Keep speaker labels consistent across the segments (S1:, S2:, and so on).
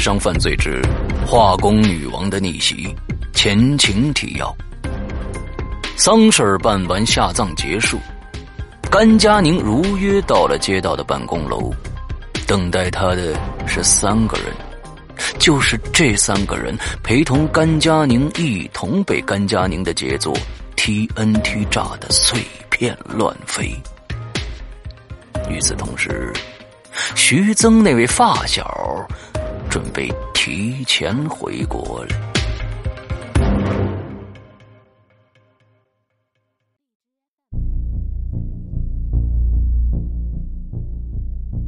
S1: 商犯罪之化工女王的逆袭前情提要：丧事办完，下葬结束，甘佳宁如约到了街道的办公楼，等待他的是三个人，就是这三个人陪同甘佳宁一同被甘佳宁的杰作 TNT 炸的碎片乱飞。与此同时。徐增那位发小准备提前回国了。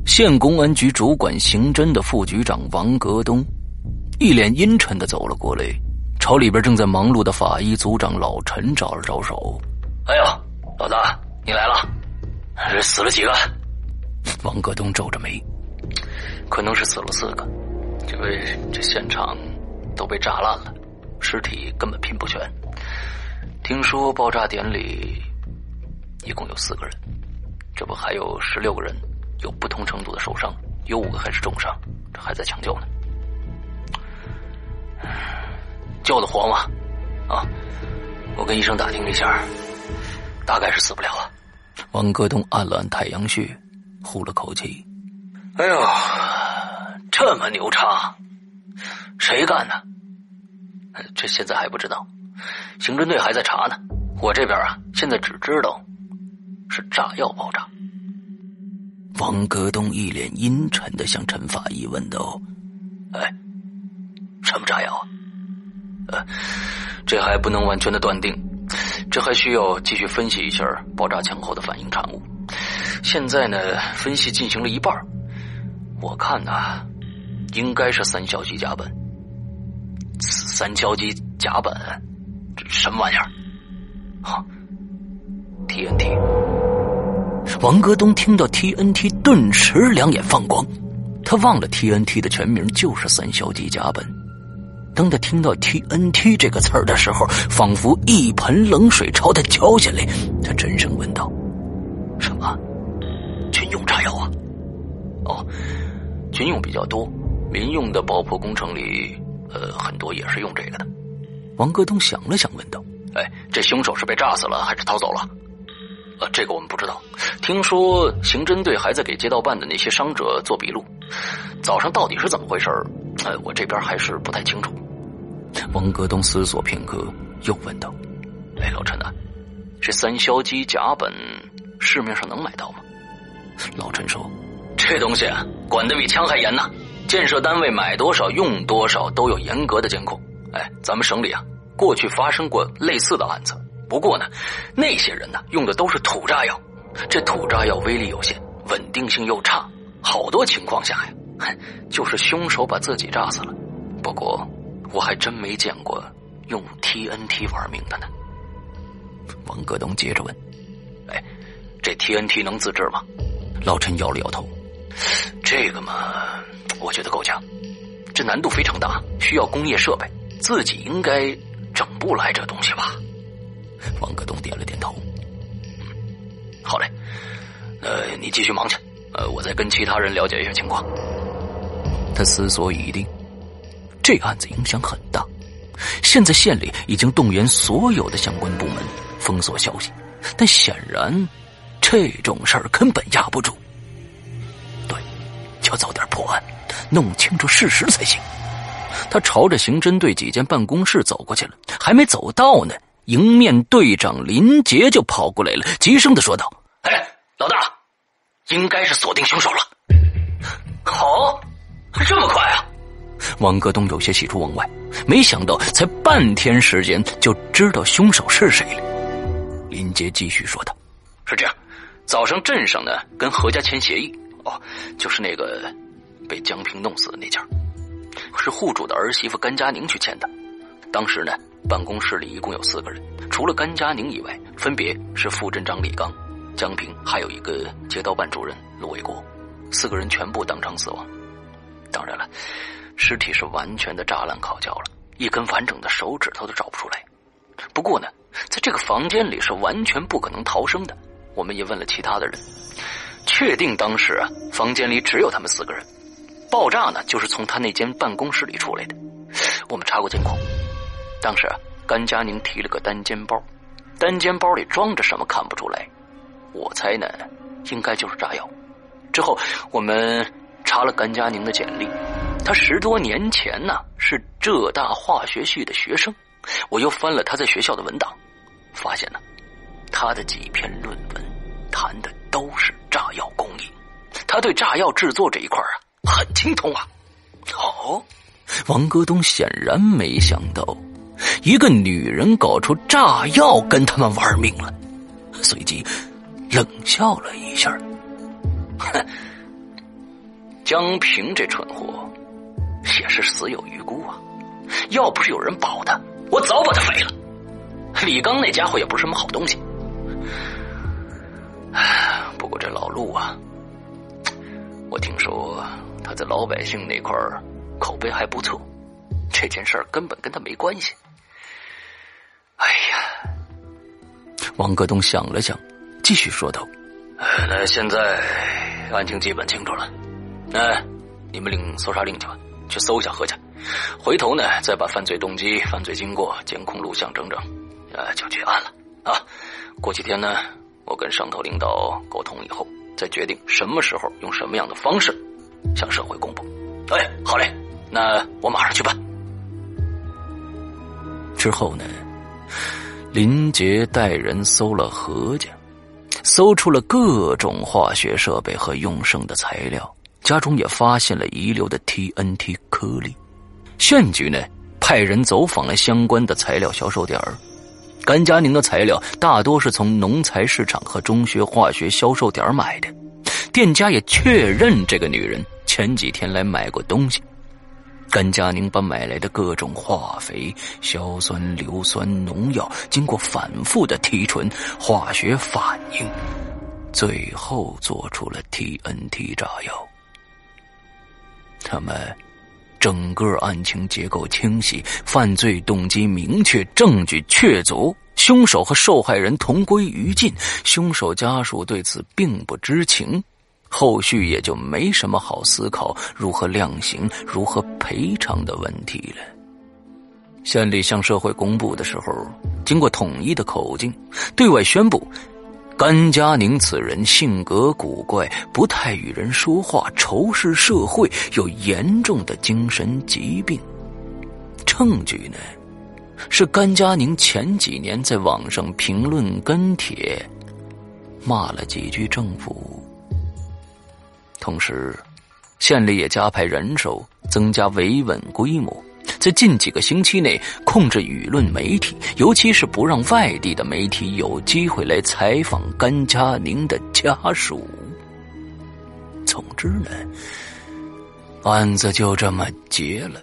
S1: 县公安局主管刑侦的副局长王格东一脸阴沉的走了过来，朝里边正在忙碌的法医组长老陈招了招手：“
S2: 哎呦，老大，你来了，这死了几个？”
S1: 王格东皱着眉，可能是死了四个，因为这现场都被炸烂了，尸体根本拼不全。听说爆炸点里一共有四个人，这不还有十六个人有不同程度的受伤，有五个还是重伤，这还在抢救呢。
S2: 救得活吗？啊，我跟医生打听了一下，大概是死不了了。
S1: 王戈东按了按太阳穴。呼了口气，
S2: 哎呦，这么牛叉，谁干的？
S1: 这现在还不知道，刑侦队还在查呢。我这边啊，现在只知道是炸药爆炸。王格东一脸阴沉的向陈法医问道：“
S2: 哎，什么炸药啊？
S1: 呃，这还不能完全的断定，这还需要继续分析一下爆炸前后的反应产物。”现在呢，分析进行了一半我看呢，应该是三硝基甲苯。
S2: 三硝基甲苯，这什么玩意儿？
S1: 哈，TNT。王戈东听到 TNT，顿时两眼放光。他忘了 TNT 的全名就是三硝基甲苯。当他听到 TNT 这个词儿的时候，仿佛一盆冷水朝他浇下来。他沉声问道：“
S2: 什么？”军用炸药啊！
S1: 哦，军用比较多，民用的爆破工程里，呃，很多也是用这个的。王格东想了想，问道：“哎，这凶手是被炸死了还是逃走了？”呃，这个我们不知道。听说刑侦队还在给街道办的那些伤者做笔录。早上到底是怎么回事？呃，我这边还是不太清楚。王格东思索片刻，又问道：“哎，老陈啊，这三硝基甲苯市面上能买到吗？”
S2: 老陈说：“这东西啊管得比枪还严呢，建设单位买多少用多少都有严格的监控。哎，咱们省里啊，过去发生过类似的案子，不过呢，那些人呢用的都是土炸药，这土炸药威力有限，稳定性又差，好多情况下呀，就是凶手把自己炸死了。不过我还真没见过用 TNT 玩命的呢。”
S1: 王格东接着问：“
S2: 哎，这 TNT 能自制吗？”
S1: 老陈摇了摇头，
S2: 这个嘛，我觉得够呛，这难度非常大，需要工业设备，自己应该整不来这东西吧？
S1: 王格东点了点头，
S2: 好嘞，呃，你继续忙去，呃，我再跟其他人了解一下情况。
S1: 他思索已定，这案子影响很大，现在县里已经动员所有的相关部门封锁消息，但显然。这种事儿根本压不住，要早点破案，弄清楚事实才行。他朝着刑侦队几间办公室走过去了，还没走到呢，迎面队长林杰就跑过来了，急声的说道：“
S2: 哎，老大，应该是锁定凶手了。好，这么快啊！”
S1: 王格东有些喜出望外，没想到才半天时间就知道凶手是谁了。林杰继续说道：“
S2: 是这样。”早上镇上呢，跟何家签协议哦，就是那个被江平弄死的那家，是户主的儿媳妇甘佳宁去签的。当时呢，办公室里一共有四个人，除了甘佳宁以外，分别是副镇长李刚、江平，还有一个街道办主任卢伟国，四个人全部当场死亡。当然了，尸体是完全的炸烂烤焦了，一根完整的手指头都找不出来。不过呢，在这个房间里是完全不可能逃生的。我们也问了其他的人，确定当时啊，房间里只有他们四个人。爆炸呢，就是从他那间办公室里出来的。我们查过监控，当时啊甘佳宁提了个单肩包，单肩包里装着什么看不出来，我猜呢，应该就是炸药。之后我们查了甘佳宁的简历，他十多年前呢是浙大化学系的学生。我又翻了他在学校的文档，发现呢，他的几篇论文谈的都是炸药工艺，他对炸药制作这一块啊很精通啊。
S1: 哦，王戈东显然没想到，一个女人搞出炸药跟他们玩命了，随即冷笑了一下。
S2: 哼，江平这蠢货也是死有余辜啊！要不是有人保他，我早把他废了。李刚那家伙也不是什么好东西。不过这老陆啊，我听说他在老百姓那块儿口碑还不错，这件事儿根本跟他没关系。哎呀，
S1: 王戈东想了想，继续说道：“
S2: 那现在案情基本清楚了，那你们领搜查令去吧，去搜一下何家。回头呢，再把犯罪动机、犯罪经过、监控录像整整，呃，就结案了啊。过几天呢，我跟上头领导沟通以后，再决定什么时候用什么样的方式向社会公布。哎，好嘞，那我马上去办。
S1: 之后呢，林杰带人搜了何家。搜出了各种化学设备和用剩的材料，家中也发现了遗留的 TNT 颗粒。县局呢，派人走访了相关的材料销售点儿。甘佳宁的材料大多是从农材市场和中学化学销售点买的，店家也确认这个女人前几天来买过东西。甘佳宁把买来的各种化肥、硝酸、硫酸、农药，经过反复的提纯、化学反应，最后做出了 TNT 炸药。他们整个案情结构清晰，犯罪动机明确，证据确凿，凶手和受害人同归于尽，凶手家属对此并不知情。后续也就没什么好思考如何量刑、如何赔偿的问题了。县里向社会公布的时候，经过统一的口径，对外宣布：甘佳宁此人性格古怪，不太与人说话，仇视社会，有严重的精神疾病。证据呢，是甘佳宁前几年在网上评论跟帖，骂了几句政府。同时，县里也加派人手，增加维稳规模，在近几个星期内控制舆论媒体，尤其是不让外地的媒体有机会来采访甘佳宁的家属。总之呢，案子就这么结了。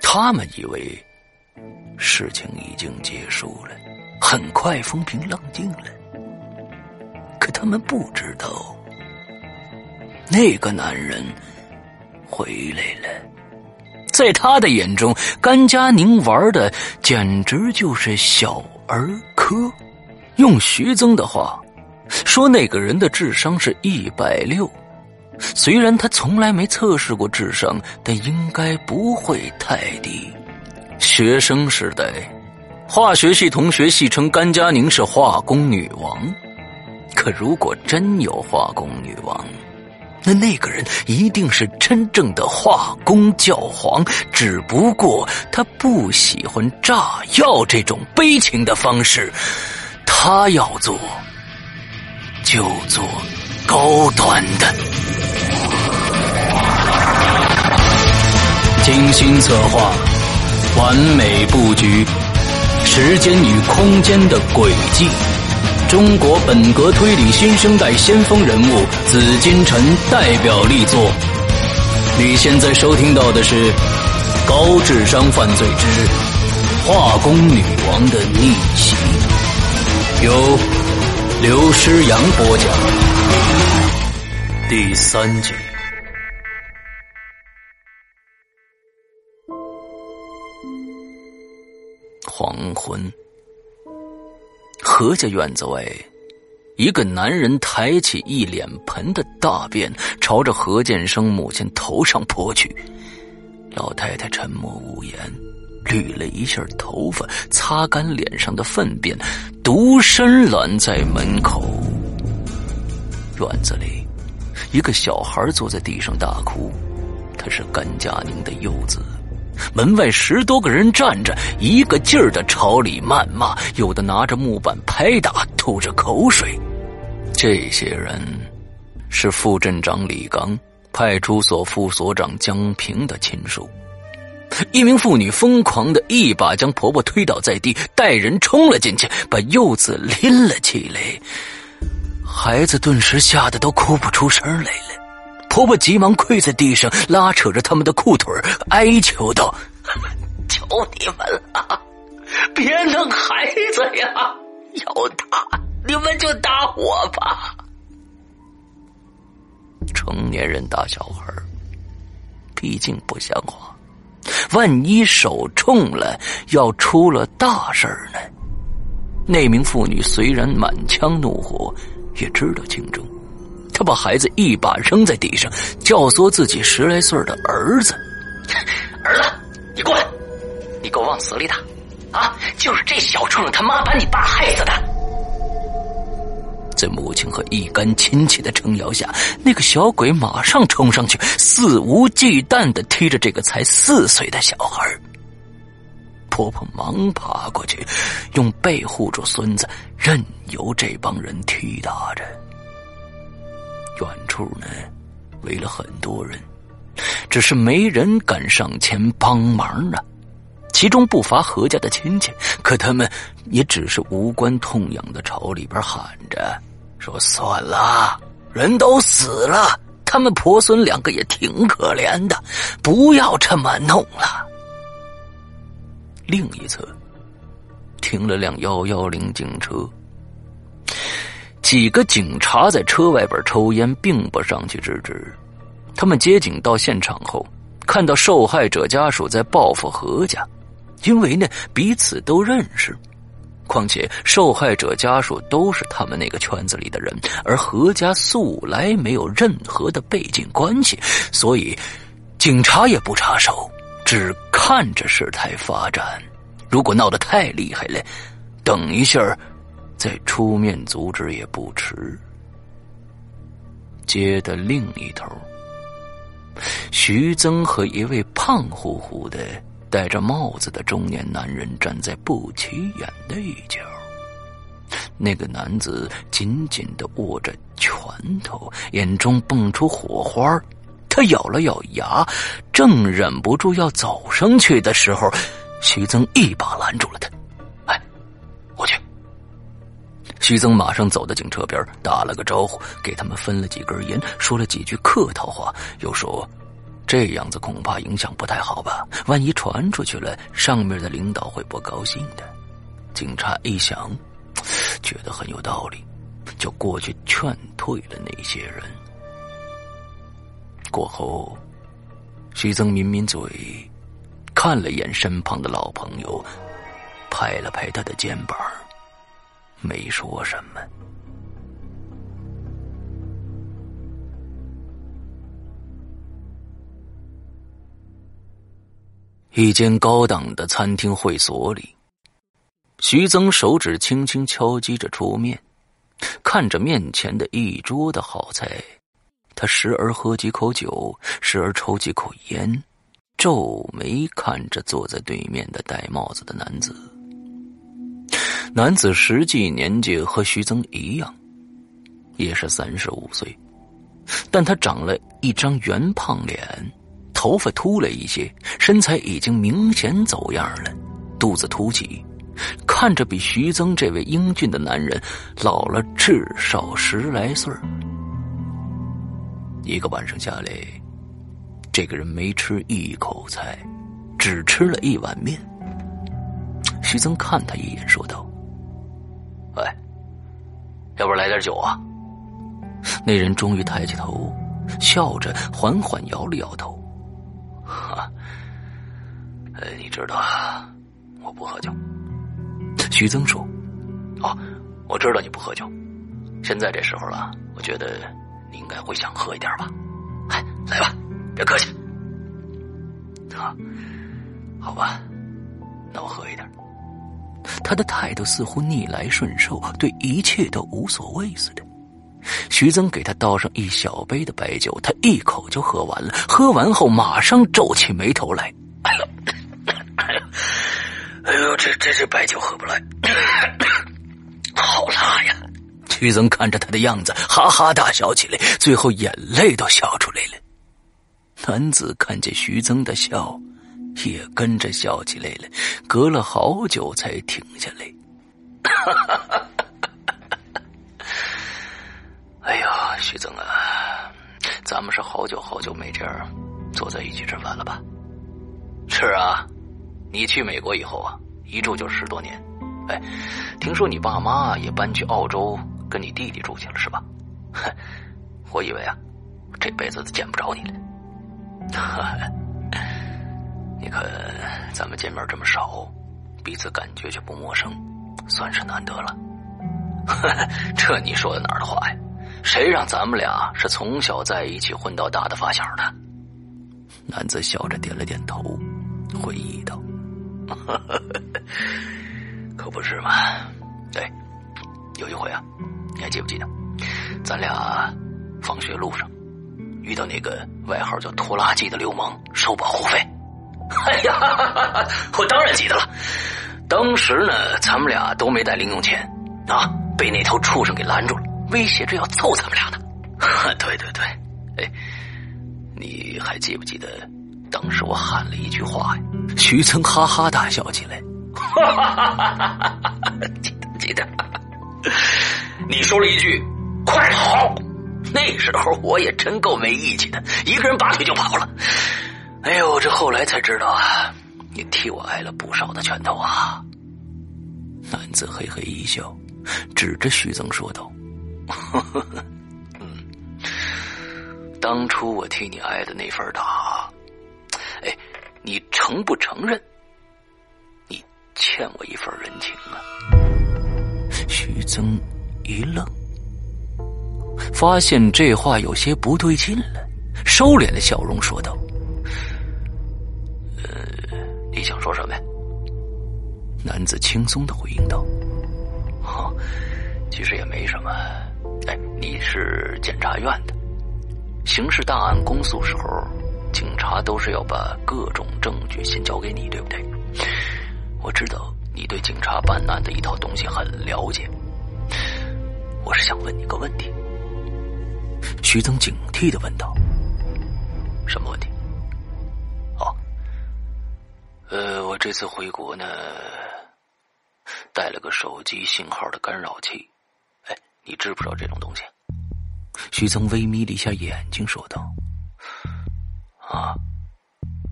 S1: 他们以为事情已经结束了，很快风平浪静了，可他们不知道。那个男人回来了，在他的眼中，甘佳宁玩的简直就是小儿科。用徐增的话说，那个人的智商是一百六。虽然他从来没测试过智商，但应该不会太低。学生时代，化学系同学戏称甘佳宁是化工女王。可如果真有化工女王，那那个人一定是真正的化工教皇，只不过他不喜欢炸药这种悲情的方式，他要做就做高端的。精心策划，完美布局，时间与空间的轨迹。中国本格推理新生代先锋人物紫金陈代表力作。你现在收听到的是《高智商犯罪之化工女王的逆袭》，由刘诗阳播讲，第三集。黄昏。何家院子外，一个男人抬起一脸盆的大便，朝着何建生母亲头上泼去。老太太沉默无言，捋了一下头发，擦干脸上的粪便，独身拦在门口。院子里，一个小孩坐在地上大哭，他是甘佳宁的幼子。门外十多个人站着，一个劲儿的朝里谩骂，有的拿着木板拍打，吐着口水。这些人是副镇长李刚、派出所副所长江平的亲属。一名妇女疯狂的一把将婆婆推倒在地，带人冲了进去，把幼子拎了起来。孩子顿时吓得都哭不出声来了。婆婆急忙跪在地上，拉扯着他们的裤腿，哀求道：“ 求你们了，别弄孩子呀！要打你们就打我吧。成年人打小孩，毕竟不像话。万一手重了，要出了大事呢？”那名妇女虽然满腔怒火，也知道轻重。他把孩子一把扔在地上，教唆自己十来岁的儿子：“ 儿子，你过来，你给我往死里打！啊，就是这小畜生他妈把你爸害死的！”在母亲和一干亲戚的撑腰下，那个小鬼马上冲上去，肆无忌惮的踢着这个才四岁的小孩。婆婆忙爬过去，用背护住孙子，任由这帮人踢打着。远处呢，围了很多人，只是没人敢上前帮忙啊。其中不乏何家的亲戚，可他们也只是无关痛痒的朝里边喊着：“说算了，人都死了，他们婆孙两个也挺可怜的，不要这么弄了。”另一侧，停了辆幺幺零警车。几个警察在车外边抽烟，并不上去制止。他们接警到现场后，看到受害者家属在报复何家，因为呢彼此都认识，况且受害者家属都是他们那个圈子里的人，而何家素来没有任何的背景关系，所以警察也不插手，只看着事态发展。如果闹得太厉害了，等一下。再出面阻止也不迟。街的另一头，徐增和一位胖乎乎的、戴着帽子的中年男人站在不起眼的一角。那个男子紧紧的握着拳头，眼中蹦出火花。他咬了咬牙，正忍不住要走上去的时候，徐增一把拦住了他。哎，我去徐增马上走到警车边，打了个招呼，给他们分了几根烟，说了几句客套话，又说：“这样子恐怕影响不太好吧？万一传出去了，上面的领导会不高兴的。”警察一想，觉得很有道理，就过去劝退了那些人。过后，徐增抿抿嘴，看了眼身旁的老朋友，拍了拍他的肩膀。没说什么。一间高档的餐厅会所里，徐增手指轻轻敲击着桌面，看着面前的一桌的好菜，他时而喝几口酒，时而抽几口烟，皱眉看着坐在对面的戴帽子的男子。男子实际年纪和徐增一样，也是三十五岁，但他长了一张圆胖脸，头发秃了一些，身材已经明显走样了，肚子凸起，看着比徐增这位英俊的男人老了至少十来岁一个晚上下来，这个人没吃一口菜，只吃了一碗面。徐增看他一眼，说道。喂，要不来点酒啊？那人终于抬起头，笑着缓缓摇了摇头。哈，呃，你知道我不喝酒。徐增说：“哦，我知道你不喝酒，现在这时候了，我觉得你应该会想喝一点吧？哎，来吧，别客气。啊，好吧，那我喝一点。
S3: 他的态度似乎逆来顺受，对一切都无所谓似的。徐增给他倒上一小杯的白酒，他一口就喝完了。喝完后，马上皱起眉头来：“
S1: 哎呦，哎呦，这这这白酒喝不来，好辣呀！”
S3: 徐增看着他的样子，哈哈大笑起来，最后眼泪都笑出来了。男子看见徐增的笑，也跟着笑起来了，隔了好久才停下来。
S1: 哎呀，徐增啊，咱们是好久好久没这样坐在一起吃饭了吧？是啊，你去美国以后啊，一住就十多年。哎，听说你爸妈也搬去澳洲跟你弟弟住去了，是吧？哼 我以为啊，这辈子都见不着你了。你看，咱们见面这么少，彼此感觉却不陌生，算是难得了。这你说的哪儿的话呀？谁让咱们俩是从小在一起混到大的发小的？
S3: 男子笑着点了点头，回忆道：“
S1: 可不是嘛。对，有一回啊，你还记不记得？咱俩放学路上遇到那个外号叫拖拉机的流氓收保护费。哎呀，我当然记得了。当时呢，咱们俩都没带零用钱啊，被那头畜生给拦住了。”威胁着要揍咱们俩呢，对对对，哎，你还记不记得当时我喊了一句话呀？
S3: 徐增哈哈大笑起来，
S1: 记得记得，你说了一句“快跑”，那时候我也真够没义气的，一个人拔腿就跑了。哎呦，这后来才知道啊，你替我挨了不少的拳头啊！
S3: 男子嘿嘿一笑，指着徐增说道。呵呵
S1: 呵，嗯，当初我替你挨的那份打，哎，你承不承认？你欠我一份人情啊！
S3: 徐增一愣，发现这话有些不对劲了，收敛了笑容说道：“，
S1: 想说什么呀？”
S3: 男子轻松的回应道：“
S1: 哦，其实也没什么。”哎，你是检察院的，刑事档案公诉时候，警察都是要把各种证据先交给你，对不对？我知道你对警察办案的一套东西很了解，我是想问你个问题。
S3: 徐增警惕的问道：“
S1: 什么问题？”呃，我这次回国呢，带了个手机信号的干扰器。哎你知不知道这种东西？
S3: 徐增微眯了一下眼睛，说道：“
S1: 啊，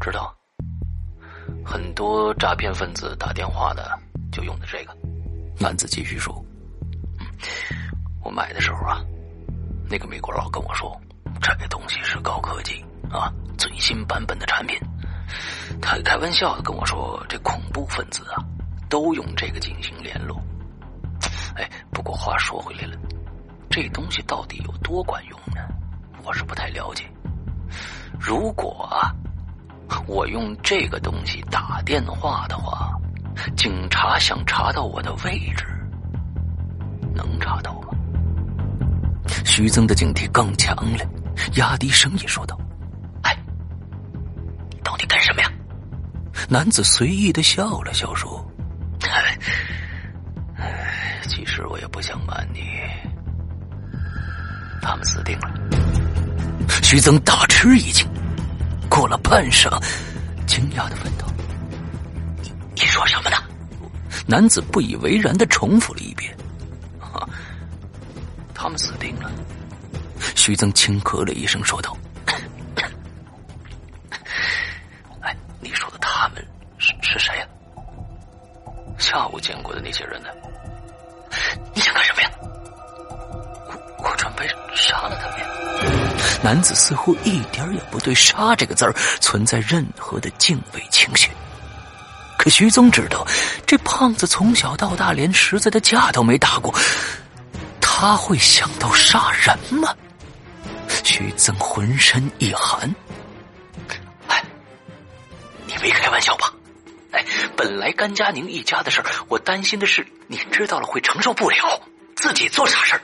S1: 知道。很多诈骗分子打电话的就用的这个。”
S3: 男子继续说：“
S1: 我买的时候啊，那个美国佬跟我说，这东西是高科技啊，最新版本的产品。他开玩笑的跟我说，这恐怖分子啊，都用这个进行联络。”哎，不过话说回来了，这东西到底有多管用呢？我是不太了解。如果啊，我用这个东西打电话的话，警察想查到我的位置，能查到吗？
S3: 徐增的警惕更强了，压低声音说道：“男子随意的笑了笑说。
S1: 其实我也不想瞒你，他们死定了。
S3: 徐增大吃一惊，过了半晌，惊讶的问道：“
S1: 你你说什么呢？”
S3: 男子不以为然的重复了一遍：“
S1: 他们死定了。”
S3: 徐增轻咳了一声，说道：“
S1: 哎，你说的他们是谁呀？下午见过的那些人呢？”你想干什么呀？我我准备杀了他们。
S3: 男子似乎一点也不对“杀”这个字儿存在任何的敬畏情绪。可徐宗知道，这胖子从小到大连实在的架都没打过，他
S4: 他会想到杀人吗？徐增浑身一寒。
S1: 哎，你没开玩笑吧？哎，本来甘佳宁一家的事儿，我担心的是你知道了会承受不了，自己做傻事儿。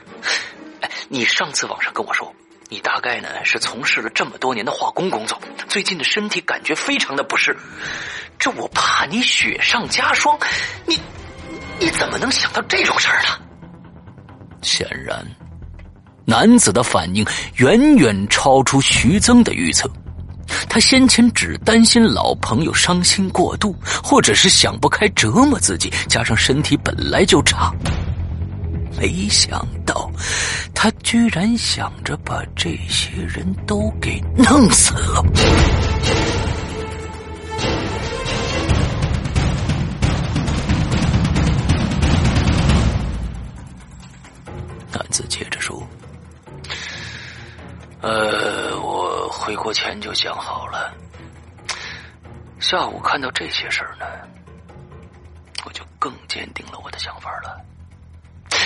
S1: 哎，你上次网上跟我说，你大概呢是从事了这么多年的化工工作，最近的身体感觉非常的不适。这我怕你雪上加霜，你你怎么能想到这种事儿呢？
S4: 显然，男子的反应远远超出徐增的预测。他先前只担心老朋友伤心过度，或者是想不开折磨自己，加上身体本来就差，没想到他居然想着把这些人都给弄死了。男子接着说：“
S1: 呃，回国前就想好了，下午看到这些事儿呢，我就更坚定了我的想法了。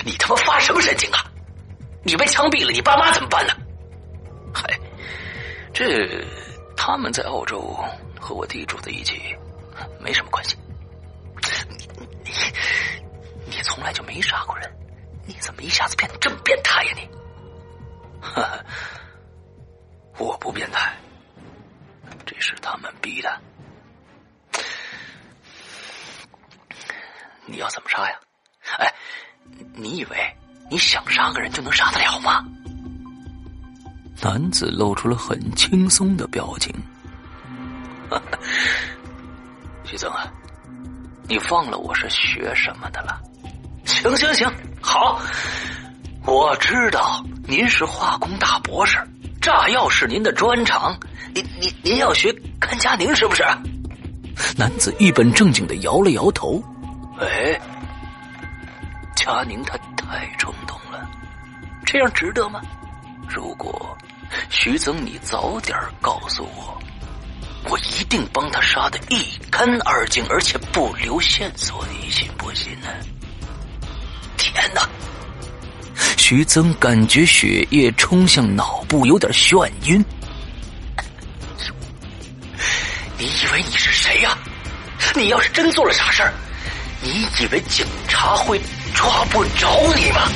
S1: 你他妈发什么神经啊？你被枪毙了，你爸妈怎么办呢？嗨，这他们在澳洲和我弟住在一起，没什么关系。你你你从来就没杀过人。”你怎么一下子变得这么变态呀？你，我不变态，这是他们逼的。你要怎么杀呀？哎，你以为你想杀个人就能杀得了吗？
S4: 男子露出了很轻松的表情。
S1: 徐增啊，你忘了我是学什么的了？行行行，好，我知道您是化工大博士，炸药是您的专长，您您您要学甘佳宁是不是？
S4: 男子一本正经的摇了摇头。
S1: 哎，佳宁他太冲动了，这样值得吗？如果徐增你早点告诉我，我一定帮他杀的一干二净，而且不留线索，你信不信呢？天哪！
S4: 徐增感觉血液冲向脑部，有点眩晕。
S1: 你以为你是谁呀？你要是真做了傻事儿，你以为警察会抓不着你吗？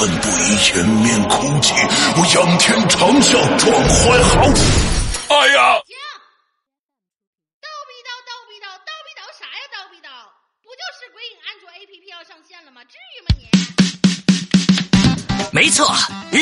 S5: 奋不已，掩面哭泣，我仰天长啸，壮怀豪情。哎呀！